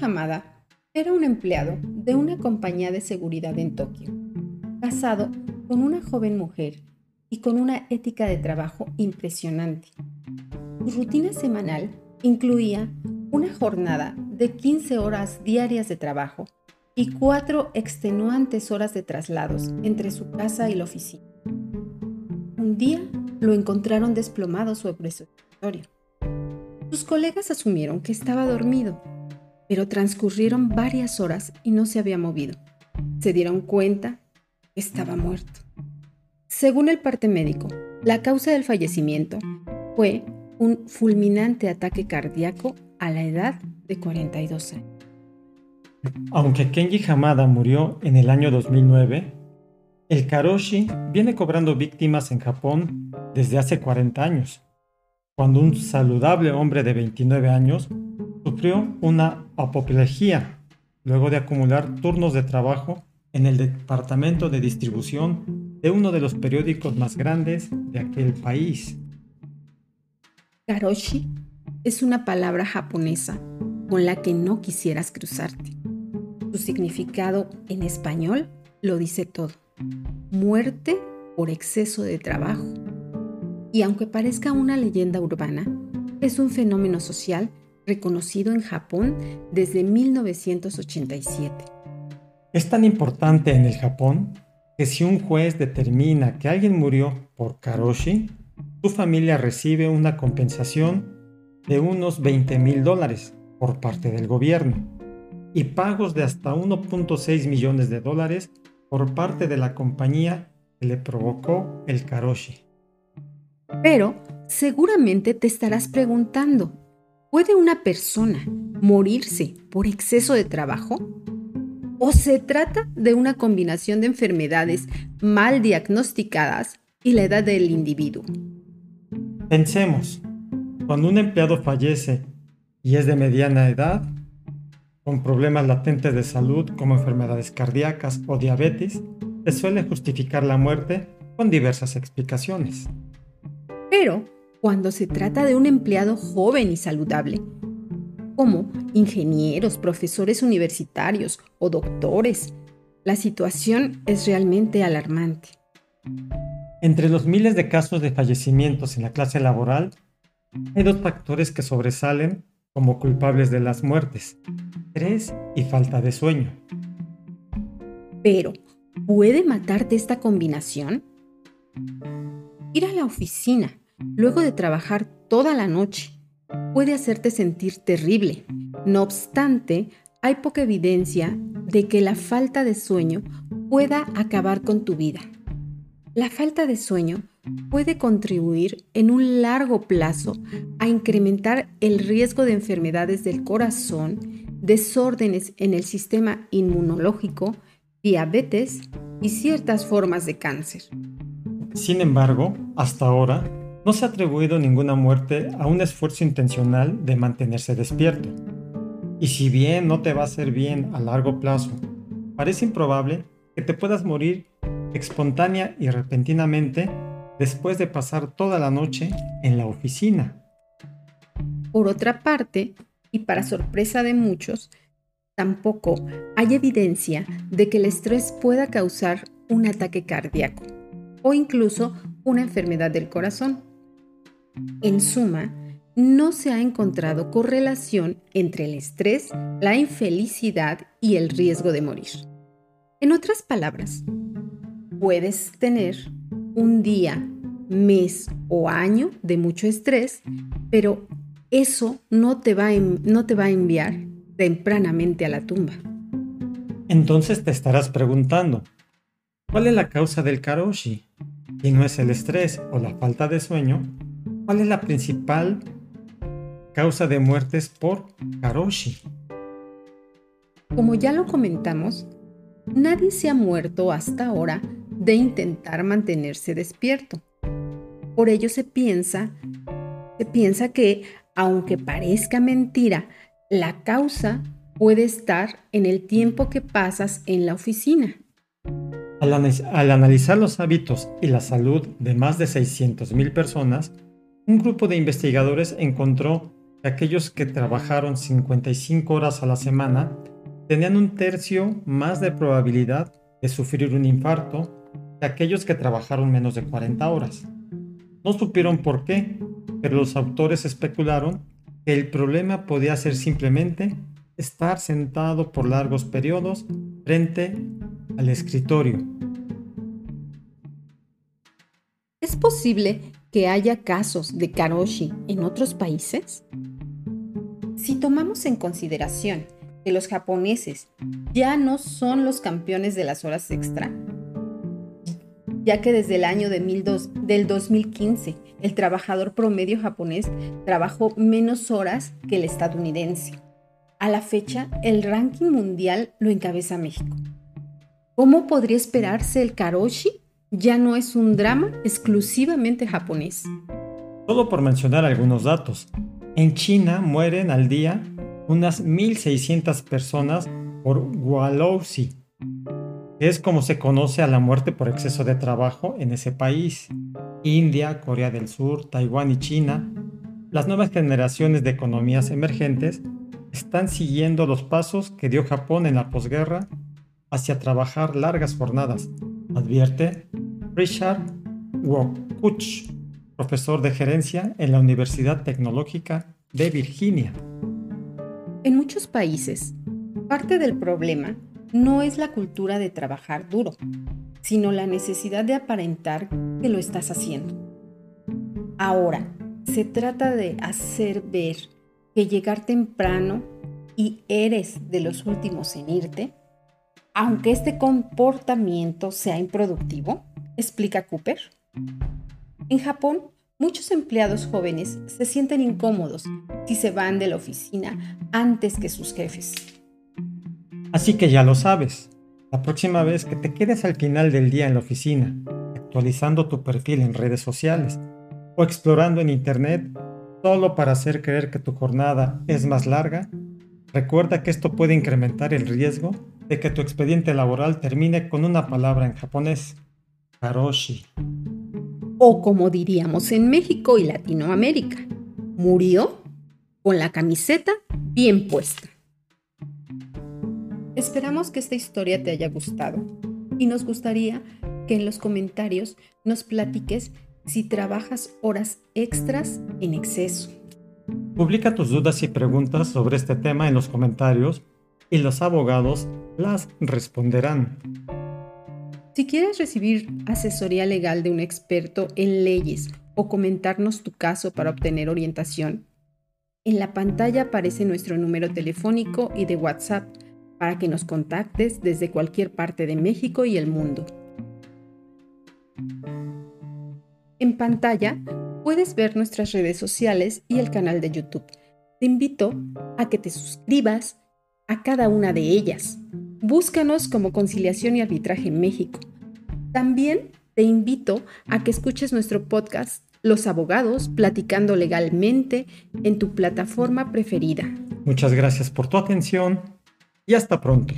Hamada era un empleado de una compañía de seguridad en Tokio, casado con una joven mujer y con una ética de trabajo impresionante. Su rutina semanal incluía una jornada de 15 horas diarias de trabajo y cuatro extenuantes horas de traslados entre su casa y la oficina. Un día lo encontraron desplomado sobre su escritorio. Sus colegas asumieron que estaba dormido, pero transcurrieron varias horas y no se había movido. Se dieron cuenta que estaba muerto. Según el parte médico, la causa del fallecimiento fue un fulminante ataque cardíaco a la edad de 42 años. Aunque Kenji Hamada murió en el año 2009, el karoshi viene cobrando víctimas en Japón desde hace 40 años, cuando un saludable hombre de 29 años sufrió una apoplejía luego de acumular turnos de trabajo en el departamento de distribución de uno de los periódicos más grandes de aquel país. Karoshi es una palabra japonesa con la que no quisieras cruzarte. Su significado en español lo dice todo. Muerte por exceso de trabajo. Y aunque parezca una leyenda urbana, es un fenómeno social reconocido en Japón desde 1987. Es tan importante en el Japón que si un juez determina que alguien murió por karoshi, su familia recibe una compensación de unos 20 mil dólares por parte del gobierno y pagos de hasta 1.6 millones de dólares por parte de la compañía que le provocó el karoshi. Pero seguramente te estarás preguntando, ¿puede una persona morirse por exceso de trabajo? ¿O se trata de una combinación de enfermedades mal diagnosticadas y la edad del individuo? Pensemos, cuando un empleado fallece y es de mediana edad, con problemas latentes de salud como enfermedades cardíacas o diabetes, se suele justificar la muerte con diversas explicaciones. Pero cuando se trata de un empleado joven y saludable, como ingenieros, profesores universitarios o doctores, la situación es realmente alarmante. Entre los miles de casos de fallecimientos en la clase laboral, hay dos factores que sobresalen como culpables de las muertes, estrés y falta de sueño. Pero, ¿puede matarte esta combinación? Ir a la oficina luego de trabajar toda la noche puede hacerte sentir terrible. No obstante, hay poca evidencia de que la falta de sueño pueda acabar con tu vida. La falta de sueño puede contribuir en un largo plazo a incrementar el riesgo de enfermedades del corazón, desórdenes en el sistema inmunológico, diabetes y ciertas formas de cáncer. Sin embargo, hasta ahora no se ha atribuido ninguna muerte a un esfuerzo intencional de mantenerse despierto. Y si bien no te va a hacer bien a largo plazo, parece improbable que te puedas morir espontánea y repentinamente después de pasar toda la noche en la oficina. Por otra parte, y para sorpresa de muchos, tampoco hay evidencia de que el estrés pueda causar un ataque cardíaco o incluso una enfermedad del corazón. En suma, no se ha encontrado correlación entre el estrés, la infelicidad y el riesgo de morir. En otras palabras, puedes tener un día, mes o año de mucho estrés, pero eso no te va a, enviar tempranamente a la tumba. Entonces te estarás preguntando, ¿cuál es la causa del karoshi? Y no es el estrés o la falta de sueño, ¿cuál es la principal causa de muertes por karoshi? Como ya lo comentamos, nadie se ha muerto hasta ahora de intentar mantenerse despierto. Por ello se piensa, se piensa que, aunque parezca mentira, la causa puede estar en el tiempo que pasas en la oficina. Al, al analizar los hábitos y la salud de más de 600.000 personas, un grupo de investigadores encontró que aquellos que trabajaron 55 horas a la semana tenían un tercio más de probabilidad de sufrir un infarto que aquellos que trabajaron menos de 40 horas. No supieron por qué, pero los autores especularon que el problema podía ser simplemente estar sentado por largos periodos frente al escritorio. ¿Es posible que haya casos de karoshi en otros países? Si tomamos en consideración que los japoneses ya no son los campeones de las horas extra, ya que desde el año de del 2015 el trabajador promedio japonés trabajó menos horas que el estadounidense. A la fecha, el ranking mundial lo encabeza México. ¿Cómo podría esperarse el karoshi? Ya no es un drama exclusivamente japonés. Solo por mencionar algunos datos. En China mueren al día unas 1.600 personas por Gualousi, que es como se conoce a la muerte por exceso de trabajo en ese país. India, Corea del Sur, Taiwán y China, las nuevas generaciones de economías emergentes están siguiendo los pasos que dio Japón en la posguerra hacia trabajar largas jornadas, advierte Richard Wokuch, profesor de gerencia en la Universidad Tecnológica de Virginia. En muchos países, parte del problema no es la cultura de trabajar duro, sino la necesidad de aparentar que lo estás haciendo. Ahora, se trata de hacer ver que llegar temprano y eres de los últimos en irte, aunque este comportamiento sea improductivo, explica Cooper. En Japón, muchos empleados jóvenes se sienten incómodos si se van de la oficina antes que sus jefes. Así que ya lo sabes. La próxima vez que te quedes al final del día en la oficina, actualizando tu perfil en redes sociales o explorando en Internet solo para hacer creer que tu jornada es más larga, recuerda que esto puede incrementar el riesgo de que tu expediente laboral termine con una palabra en japonés, O como diríamos en México y Latinoamérica, murió con la camiseta bien puesta. Esperamos que esta historia te haya gustado y nos gustaría que en los comentarios nos platiques si trabajas horas extras en exceso. Publica tus dudas y preguntas sobre este tema en los comentarios y los abogados las responderán. Si quieres recibir asesoría legal de un experto en leyes o comentarnos tu caso para obtener orientación, en la pantalla aparece nuestro número telefónico y de WhatsApp para que nos contactes desde cualquier parte de México y el mundo. En pantalla puedes ver nuestras redes sociales y el canal de YouTube. Te invito a que te suscribas a cada una de ellas. Búscanos como Conciliación y Arbitraje en México. También te invito a que escuches nuestro podcast Los Abogados Platicando Legalmente en tu plataforma preferida. Muchas gracias por tu atención y hasta pronto.